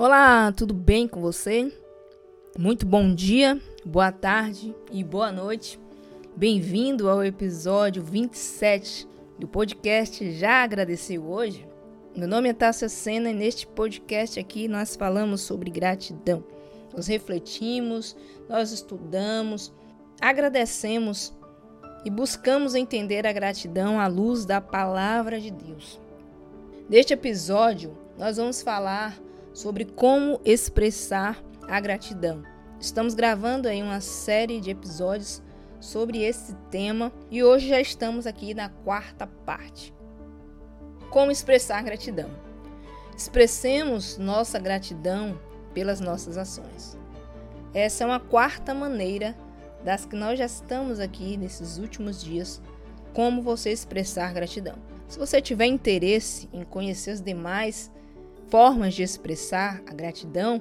Olá, tudo bem com você? Muito bom dia, boa tarde e boa noite. Bem-vindo ao episódio 27 do podcast Já Agradeceu Hoje? Meu nome é Tássia Sena e neste podcast aqui nós falamos sobre gratidão. Nós refletimos, nós estudamos, agradecemos e buscamos entender a gratidão à luz da palavra de Deus. Neste episódio, nós vamos falar sobre como expressar a gratidão. Estamos gravando aí uma série de episódios sobre esse tema e hoje já estamos aqui na quarta parte. Como expressar gratidão? Expressemos nossa gratidão pelas nossas ações. Essa é uma quarta maneira das que nós já estamos aqui nesses últimos dias, como você expressar gratidão. Se você tiver interesse em conhecer as demais formas de expressar a gratidão,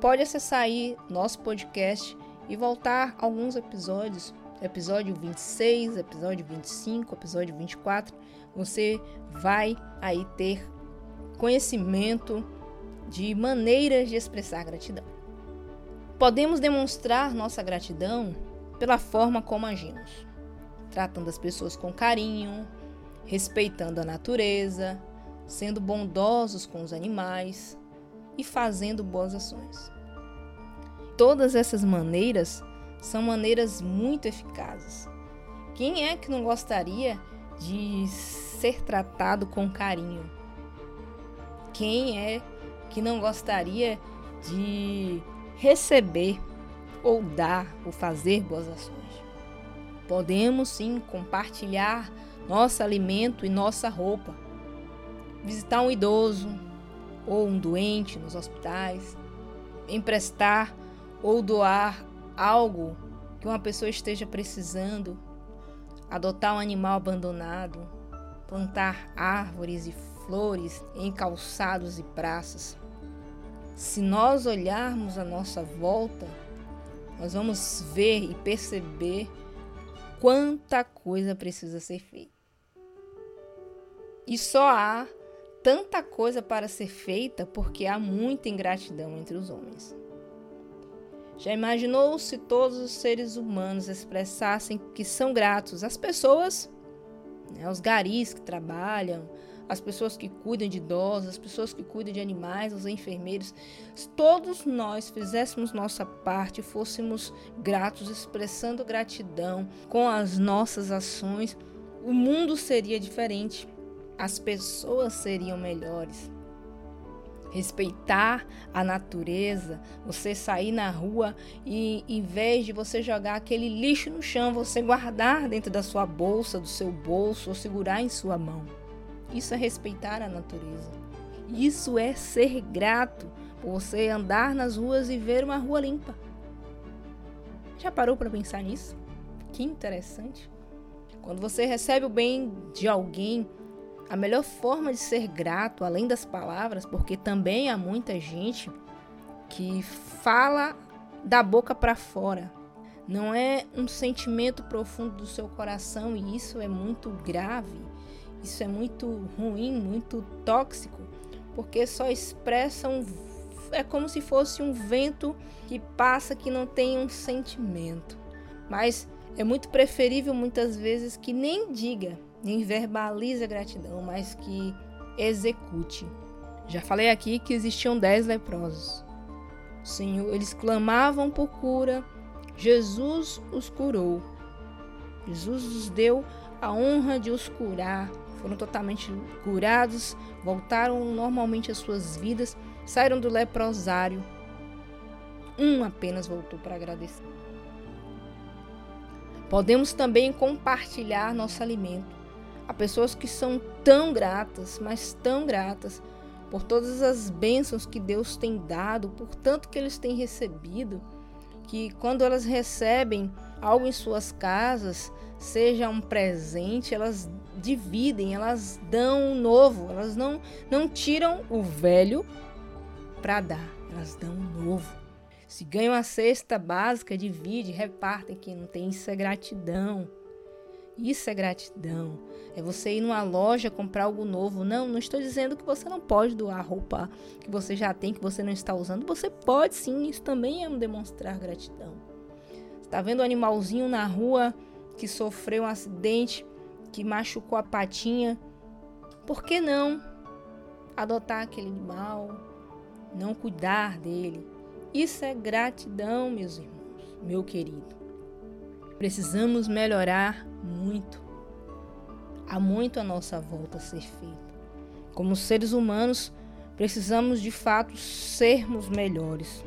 pode acessar aí nosso podcast e voltar alguns episódios, episódio 26, episódio 25, episódio 24, você vai aí ter conhecimento de maneiras de expressar gratidão. Podemos demonstrar nossa gratidão pela forma como agimos, tratando as pessoas com carinho, respeitando a natureza, sendo bondosos com os animais e fazendo boas ações. Todas essas maneiras são maneiras muito eficazes. Quem é que não gostaria de ser tratado com carinho? Quem é que não gostaria de receber ou dar ou fazer boas ações? Podemos sim compartilhar nosso alimento e nossa roupa visitar um idoso ou um doente nos hospitais, emprestar ou doar algo que uma pessoa esteja precisando, adotar um animal abandonado, plantar árvores e flores em calçados e praças. Se nós olharmos à nossa volta, nós vamos ver e perceber quanta coisa precisa ser feita. E só há tanta coisa para ser feita porque há muita ingratidão entre os homens. Já imaginou se todos os seres humanos expressassem que são gratos às pessoas, né, aos garis que trabalham, às pessoas que cuidam de idosos, às pessoas que cuidam de animais, aos enfermeiros, se todos nós fizéssemos nossa parte fôssemos gratos, expressando gratidão com as nossas ações, o mundo seria diferente as pessoas seriam melhores. Respeitar a natureza, você sair na rua e em vez de você jogar aquele lixo no chão, você guardar dentro da sua bolsa, do seu bolso ou segurar em sua mão. Isso é respeitar a natureza. Isso é ser grato por você andar nas ruas e ver uma rua limpa. Já parou para pensar nisso? Que interessante. Quando você recebe o bem de alguém, a melhor forma de ser grato, além das palavras, porque também há muita gente que fala da boca para fora. Não é um sentimento profundo do seu coração e isso é muito grave. Isso é muito ruim, muito tóxico, porque só expressa um é como se fosse um vento que passa que não tem um sentimento. Mas é muito preferível muitas vezes que nem diga, nem verbalize a gratidão, mas que execute. Já falei aqui que existiam dez leprosos. Senhor, eles clamavam por cura, Jesus os curou. Jesus os deu a honra de os curar. Foram totalmente curados, voltaram normalmente às suas vidas, saíram do leprosário. Um apenas voltou para agradecer. Podemos também compartilhar nosso alimento. Há pessoas que são tão gratas, mas tão gratas por todas as bênçãos que Deus tem dado, por tanto que eles têm recebido, que quando elas recebem algo em suas casas, seja um presente, elas dividem, elas dão um novo, elas não, não tiram o velho para dar, elas dão um novo. Se ganham a cesta básica, divide, repartem quem não tem, isso é gratidão. Isso é gratidão. É você ir numa loja comprar algo novo. Não, não estou dizendo que você não pode doar roupa que você já tem, que você não está usando. Você pode sim, isso também é um demonstrar gratidão. Está vendo um animalzinho na rua que sofreu um acidente, que machucou a patinha? Por que não adotar aquele animal, não cuidar dele? Isso é gratidão, meus irmãos, meu querido. Precisamos melhorar muito. Há muito à nossa volta a ser feito. Como seres humanos, precisamos de fato sermos melhores.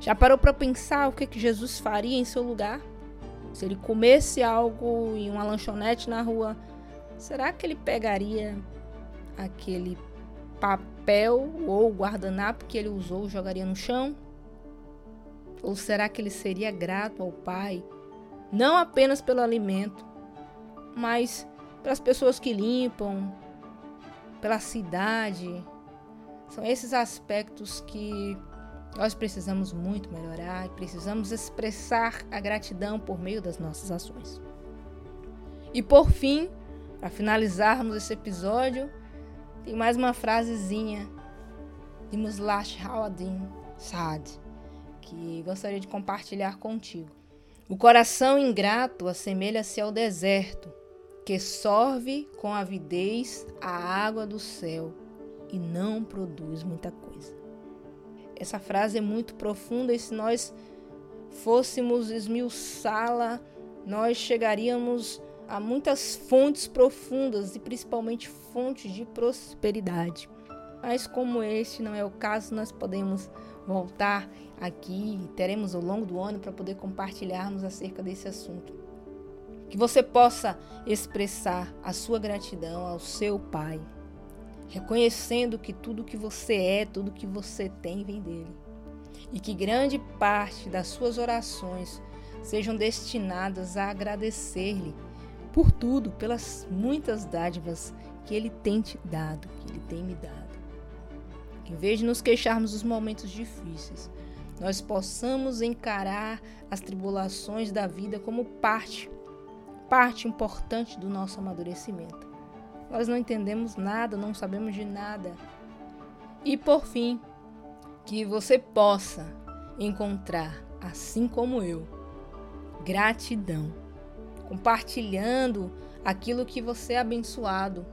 Já parou para pensar o que, que Jesus faria em seu lugar? Se ele comesse algo em uma lanchonete na rua, será que ele pegaria aquele papel ou guardanapo que ele usou e jogaria no chão? Ou será que ele seria grato ao Pai, não apenas pelo alimento, mas pelas pessoas que limpam, pela cidade? São esses aspectos que nós precisamos muito melhorar e precisamos expressar a gratidão por meio das nossas ações. E por fim, para finalizarmos esse episódio, tem mais uma frasezinha de Muslash Hawadin Saad que gostaria de compartilhar contigo. O coração ingrato assemelha-se ao deserto, que sorve com avidez a água do céu e não produz muita coisa. Essa frase é muito profunda e se nós fôssemos esmiuçá-la, nós chegaríamos a muitas fontes profundas e principalmente fontes de prosperidade. Mas como este não é o caso, nós podemos voltar aqui, teremos ao longo do ano para poder compartilharmos acerca desse assunto. Que você possa expressar a sua gratidão ao seu Pai, reconhecendo que tudo que você é, tudo que você tem vem dele. E que grande parte das suas orações sejam destinadas a agradecer-lhe por tudo, pelas muitas dádivas que ele tem te dado, que ele tem me dado. Em vez de nos queixarmos dos momentos difíceis, nós possamos encarar as tribulações da vida como parte, parte importante do nosso amadurecimento. Nós não entendemos nada, não sabemos de nada. E por fim, que você possa encontrar, assim como eu, gratidão, compartilhando aquilo que você é abençoado,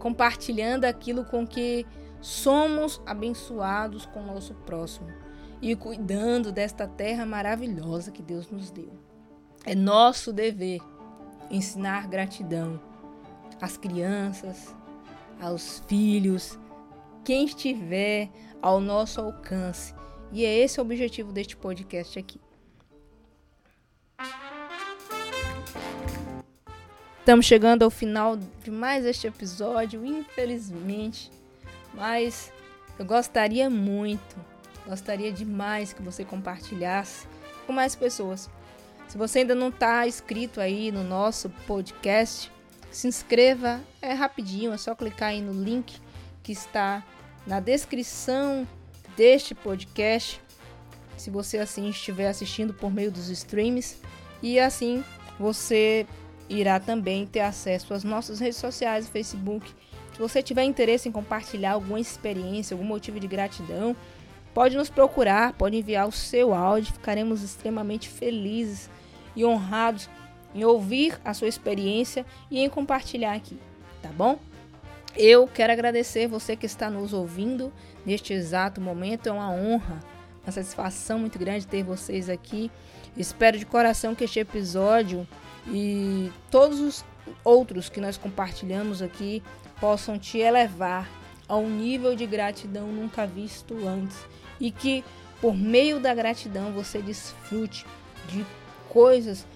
compartilhando aquilo com que somos abençoados com o nosso próximo e cuidando desta terra maravilhosa que Deus nos deu. É nosso dever ensinar gratidão às crianças, aos filhos, quem estiver ao nosso alcance. E é esse o objetivo deste podcast aqui. Estamos chegando ao final de mais este episódio, infelizmente. Mas eu gostaria muito, gostaria demais que você compartilhasse com mais pessoas. Se você ainda não está inscrito aí no nosso podcast, se inscreva, é rapidinho, é só clicar aí no link que está na descrição deste podcast, se você assim estiver assistindo por meio dos streams, e assim você irá também ter acesso às nossas redes sociais, Facebook. Se você tiver interesse em compartilhar alguma experiência, algum motivo de gratidão, pode nos procurar, pode enviar o seu áudio, ficaremos extremamente felizes e honrados em ouvir a sua experiência e em compartilhar aqui, tá bom? Eu quero agradecer você que está nos ouvindo neste exato momento, é uma honra, uma satisfação muito grande ter vocês aqui. Espero de coração que este episódio e todos os outros que nós compartilhamos aqui possam te elevar a um nível de gratidão nunca visto antes e que por meio da gratidão você desfrute de coisas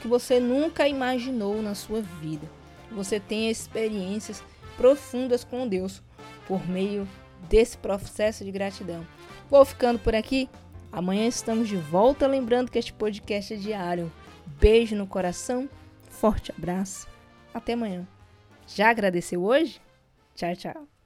que você nunca imaginou na sua vida. Você tenha experiências profundas com Deus por meio desse processo de gratidão. Vou ficando por aqui. Amanhã estamos de volta. Lembrando que este podcast é diário. Beijo no coração, forte abraço. Até amanhã. Já agradeceu hoje? Tchau, tchau.